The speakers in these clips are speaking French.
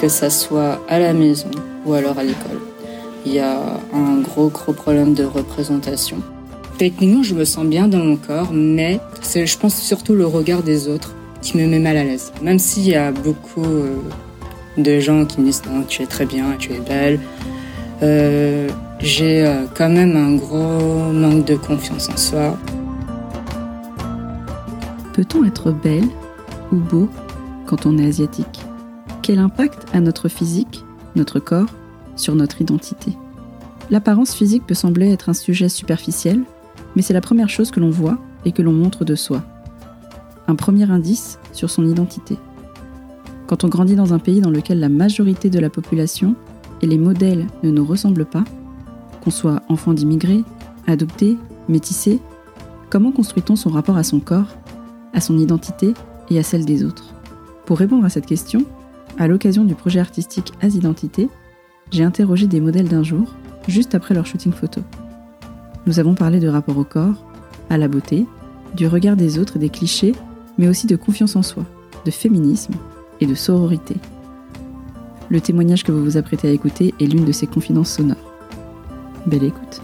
que ça soit à la maison ou alors à l'école. Il y a un gros gros problème de représentation. Techniquement, je me sens bien dans mon corps, mais je pense, surtout le regard des autres qui me met mal à l'aise. Même s'il y a beaucoup euh, de gens qui me disent tu es très bien, tu es belle, euh, j'ai euh, quand même un gros manque de confiance en soi. Peut-on être belle ou beau quand on est asiatique? Quel impact a notre physique, notre corps, sur notre identité L'apparence physique peut sembler être un sujet superficiel, mais c'est la première chose que l'on voit et que l'on montre de soi. Un premier indice sur son identité. Quand on grandit dans un pays dans lequel la majorité de la population et les modèles ne nous ressemblent pas, qu'on soit enfant d'immigrés, adopté, métissé, comment construit-on son rapport à son corps, à son identité et à celle des autres? Pour répondre à cette question, à l'occasion du projet artistique As Identité, j'ai interrogé des modèles d'un jour, juste après leur shooting photo. Nous avons parlé de rapport au corps, à la beauté, du regard des autres et des clichés, mais aussi de confiance en soi, de féminisme et de sororité. Le témoignage que vous vous apprêtez à écouter est l'une de ces confidences sonores. Belle écoute.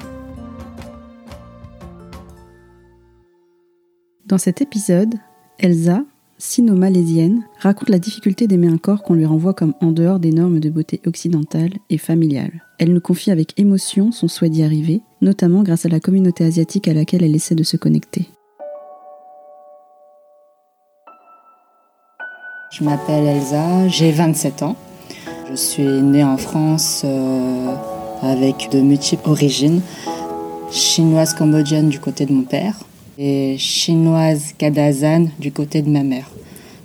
Dans cet épisode, Elsa, sino-malaisienne, raconte la difficulté d'aimer un corps qu'on lui renvoie comme en dehors des normes de beauté occidentale et familiale. Elle nous confie avec émotion son souhait d'y arriver, notamment grâce à la communauté asiatique à laquelle elle essaie de se connecter. Je m'appelle Elsa, j'ai 27 ans. Je suis née en France euh, avec de multiples origines. Chinoise cambodgienne du côté de mon père et chinoise kadazan du côté de ma mère.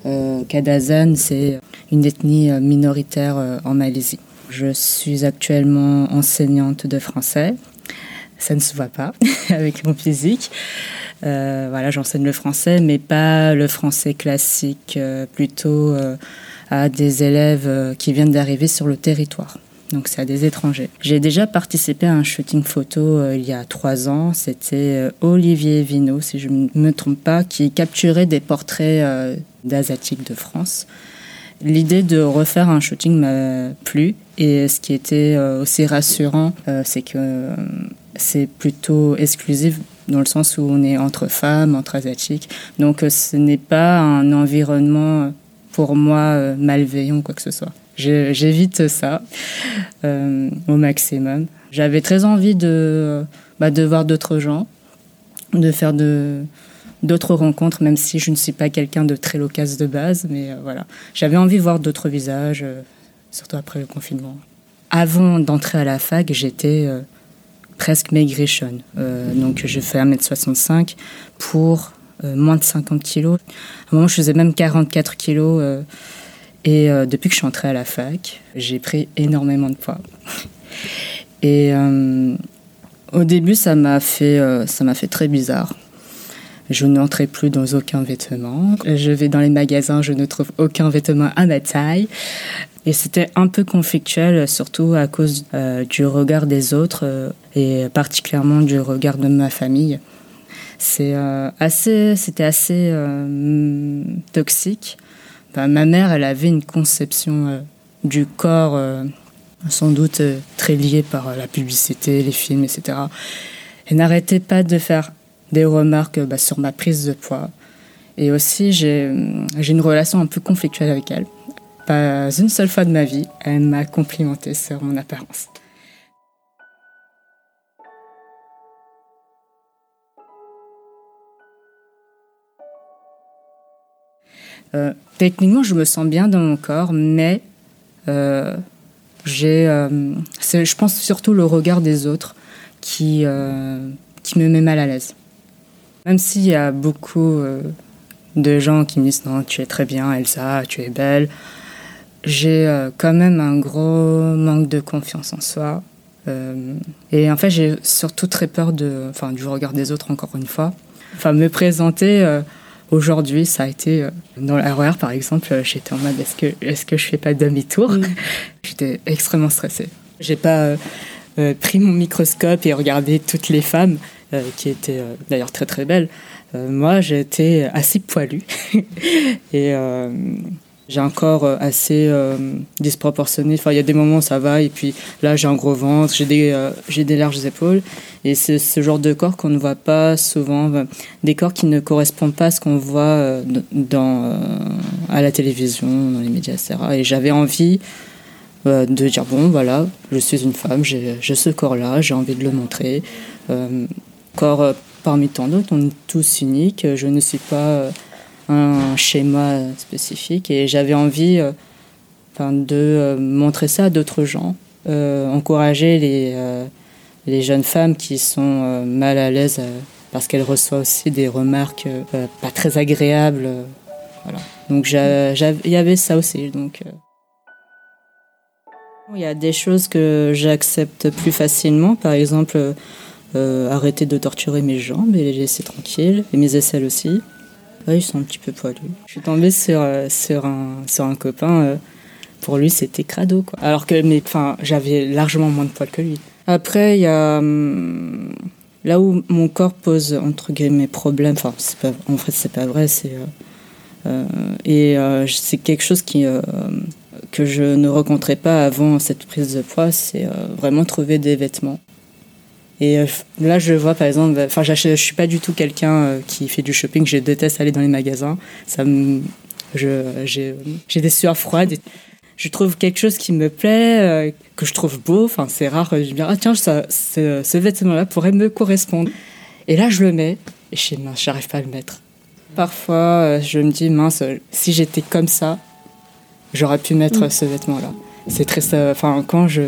Euh, kadazan, c'est une ethnie euh, minoritaire euh, en Malaisie. Je suis actuellement enseignante de français. Ça ne se voit pas avec mon physique. Euh, voilà, j'enseigne le français, mais pas le français classique, plutôt à des élèves qui viennent d'arriver sur le territoire. Donc c'est à des étrangers. J'ai déjà participé à un shooting photo il y a trois ans. C'était Olivier Vino, si je ne me trompe pas, qui capturait des portraits d'asiatiques de France. L'idée de refaire un shooting m'a plu et ce qui était aussi rassurant, c'est que c'est plutôt exclusif dans le sens où on est entre femmes, entre asiatiques. Donc euh, ce n'est pas un environnement euh, pour moi euh, malveillant quoi que ce soit. J'évite ça au maximum. J'avais très envie de, bah, de voir d'autres gens, de faire d'autres rencontres, même si je ne suis pas quelqu'un de très loquace de base. Mais voilà, j'avais envie de voir d'autres visages, surtout après le confinement. Avant d'entrer à la fac, j'étais presque maigrichonne. Euh, donc je fais 1m65 pour euh, moins de 50 kilos. À un moment, je faisais même 44 kilos. Euh, et depuis que je suis entrée à la fac, j'ai pris énormément de poids. Et au début, ça m'a fait, m'a fait très bizarre. Je n'entrais plus dans aucun vêtement. Je vais dans les magasins, je ne trouve aucun vêtement à ma taille. Et c'était un peu conflictuel, surtout à cause euh, du regard des autres euh, et particulièrement du regard de ma famille. C'est euh, assez, c'était assez toxique. Ma mère, elle avait une conception du corps, sans doute très liée par la publicité, les films, etc. Elle n'arrêtait pas de faire des remarques bah, sur ma prise de poids. Et aussi, j'ai une relation un peu conflictuelle avec elle. Pas une seule fois de ma vie, elle m'a complimenté sur mon apparence. Euh, techniquement, je me sens bien dans mon corps, mais euh, euh, je pense surtout le regard des autres qui, qui me met mal à l'aise. Même s'il y a beaucoup de gens qui me disent non, tu es très bien, Elsa, tu es belle, j'ai quand même un gros manque de confiance en soi. Et en fait, j'ai surtout très peur de, enfin, du regard des autres, encore une fois. Enfin, me présenter aujourd'hui, ça a été dans l'erreur, par exemple, j'étais en mode est-ce que, est-ce que je fais pas demi-tour mm. J'étais extrêmement stressée. J'ai pas pris mon microscope et regardé toutes les femmes qui étaient d'ailleurs très très belles. moi, j'étais assez poilue et J'ai un corps euh, assez euh, disproportionné. Enfin, il y a des moments où ça va, et puis là, j'ai un gros ventre, j'ai des, euh, j'ai des larges épaules. Et c'est ce genre de corps qu'on ne voit pas souvent, des corps qui ne correspondent pas à ce qu'on voit à la télévision, dans les médias, etc. Et j'avais envie de dire bon, voilà, je suis une femme, j'ai, ce corps-là, j'ai envie de le montrer. corps parmi tant d'autres, on est tous uniques. Je ne suis pas un schéma spécifique et j'avais envie euh, enfin, de euh, montrer ça à d'autres gens, euh, encourager les, les jeunes femmes qui sont mal à l'aise parce qu'elles reçoivent aussi des remarques pas très agréables. voilà. Donc il y avait ça aussi. Donc, il y a des choses que j'accepte plus facilement, par exemple arrêter de torturer mes jambes et les laisser tranquilles, et mes aisselles aussi. Oui, ils sont un petit peu poilus. Je suis tombée sur, euh, sur, un, sur un copain. Euh, pour lui, c'était crado. Quoi. Alors que j'avais largement moins de poils que lui. Après, il y a. Hum, là où mon corps pose, entre guillemets, problème. Enfin, en fait, c'est pas vrai. C'est. Euh, et c'est quelque chose qui, que je ne rencontrais pas avant cette prise de poids. C'est vraiment trouver des vêtements et euh, là, je vois par exemple, enfin, je suis pas du tout quelqu'un euh, qui fait du shopping. Je déteste aller dans les magasins. Ça me, j'ai des sueurs froides. Je trouve quelque chose qui me plaît, euh, que je trouve beau. Enfin, c'est rare. Je me dis, ah tiens, ça, ce, vêtement-là pourrait me correspondre. Et là, je le mets. Et je sais, mince, j'arrive pas à le mettre. Parfois, je me dis, mince, si j'étais comme ça, j'aurais pu mettre mm. ce vêtement-là. C'est très. Enfin, quand je,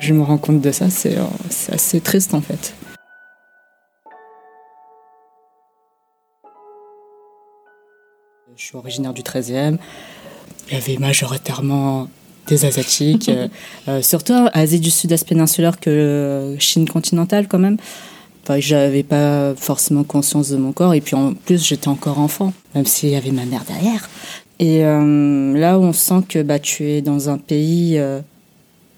je me rends compte de ça, euh, c'est assez triste en fait. Je suis originaire du 13e. Il y avait majoritairement des Asiatiques, euh, euh, surtout Asie du Sud-Est péninsulaire que Chine continentale quand même. Enfin, j'avais pas forcément conscience de mon corps et puis en plus j'étais encore enfant, même s'il y avait ma mère derrière. Et là où on sent que bah, tu es dans un pays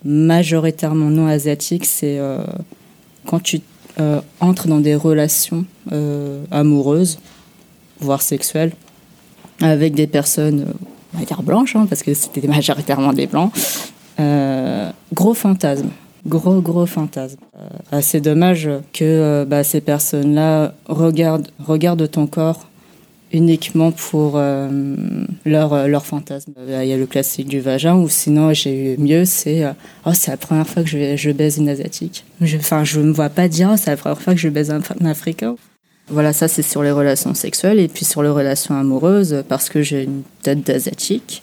majoritairement non asiatique, c'est euh, quand tu euh, entres dans des relations euh, amoureuses, voire sexuelles, avec des personnes, on va dire blanches, hein, parce que c'était majoritairement des blancs, gros fantasme. Gros, gros fantasme. assez dommage que bah, ces personnes-là regardent, regardent ton corps uniquement pour euh, leur, euh, leur fantasme. Il y a le classique du vagin, ou sinon j'ai eu mieux, c'est euh, oh, c'est la première fois que je, baise une asiatique. Enfin, je ne me vois pas dire oh, c'est la première fois que je baise un, africain. Voilà, ça c'est sur les relations sexuelles et puis sur les relations amoureuses, parce que j'ai une tête d'asiatique.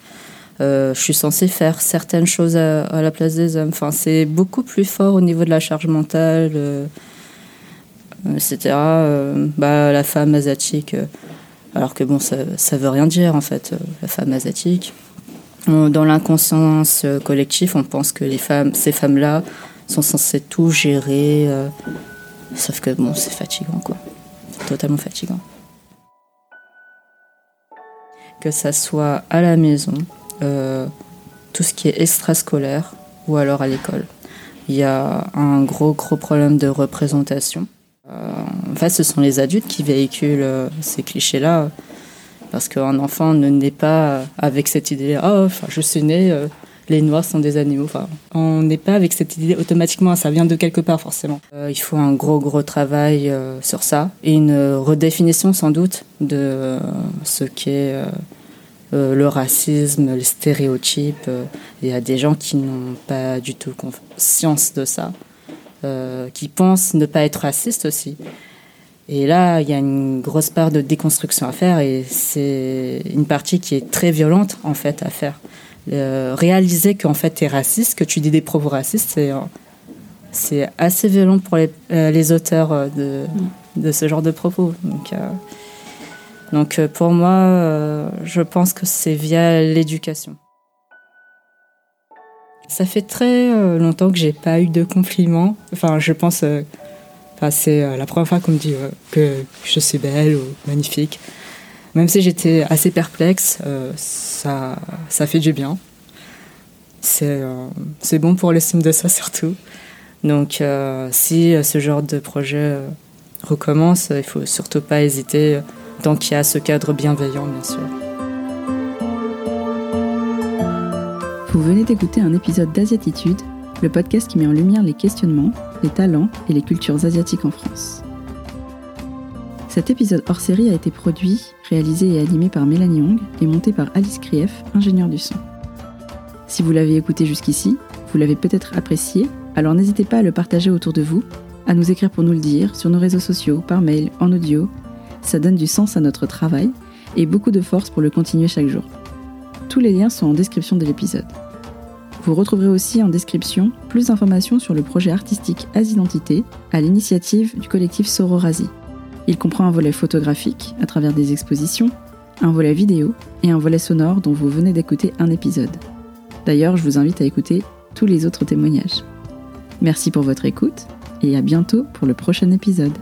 je suis censée faire certaines choses à, la place des hommes. Enfin, c'est beaucoup plus fort au niveau de la charge mentale, etc. bah, la femme asiatique alors que bon, ça, ça veut rien dire en fait, euh, la femme asiatique. Dans l'inconscience euh, collective, on pense que ces femmes-là sont censées tout gérer, euh, sauf que bon, c'est fatigant quoi. C'est totalement fatigant. Que ça soit à la maison, tout ce qui est extrascolaire ou alors à l'école. Il y a un gros gros problème de représentation. En fait, ce sont les adultes qui véhiculent euh, ces clichés-là. Parce qu'un enfant ne naît pas avec cette idée oh, je suis né, euh, les noirs sont des animaux. Enfin, on n'est pas avec cette idée automatiquement, ça vient de quelque part forcément. Euh, il faut un gros, gros travail sur ça et une redéfinition sans doute de ce qu'est le racisme, les stéréotypes. Il y a des gens qui n'ont pas du tout conscience de ça. Qui pensent ne pas être racistes aussi. Et là, il y a une grosse part de déconstruction à faire et c'est une partie qui est très violente en fait à faire. Euh, réaliser qu'en fait tu es raciste, que tu dis des propos racistes, c'est c'est assez violent pour les, euh, les auteurs euh, de, mm. de, ce genre de propos. Donc, donc pour moi, je pense que c'est via l'éducation. Ça fait très longtemps que j'ai pas eu de compliments. Enfin, je pense c'est euh, la première fois qu'on me dit euh, que je suis belle ou magnifique. Même si j'étais assez perplexe, euh, ça, ça fait du bien. C'est c'est bon pour l'estime de ça surtout. Donc si ce genre de projet recommence, il faut surtout pas hésiter tant qu'il y a ce cadre bienveillant, bien sûr. Vous venez d'écouter un épisode d'Asiatitude, le podcast qui met en lumière les questionnements, les talents et les cultures asiatiques en France. Cet épisode hors série a été produit, réalisé et animé par Mélanie Hong et monté par Alice Krief, ingénieure du son. Si vous l'avez écouté jusqu'ici, vous l'avez peut-être apprécié, alors n'hésitez pas à le partager autour de vous, à nous écrire pour nous le dire, sur nos réseaux sociaux, par mail, en audio. Ça donne du sens à notre travail et beaucoup de force pour le continuer chaque jour. Tous les liens sont en description de l'épisode. Vous retrouverez aussi en description plus d'informations sur le projet artistique As-Identité à l'initiative du collectif Sororasi. Il comprend un volet photographique à travers des expositions, un volet vidéo et un volet sonore dont vous venez d'écouter un épisode. D'ailleurs, je vous invite à écouter tous les autres témoignages. Merci pour votre écoute et à bientôt pour le prochain épisode.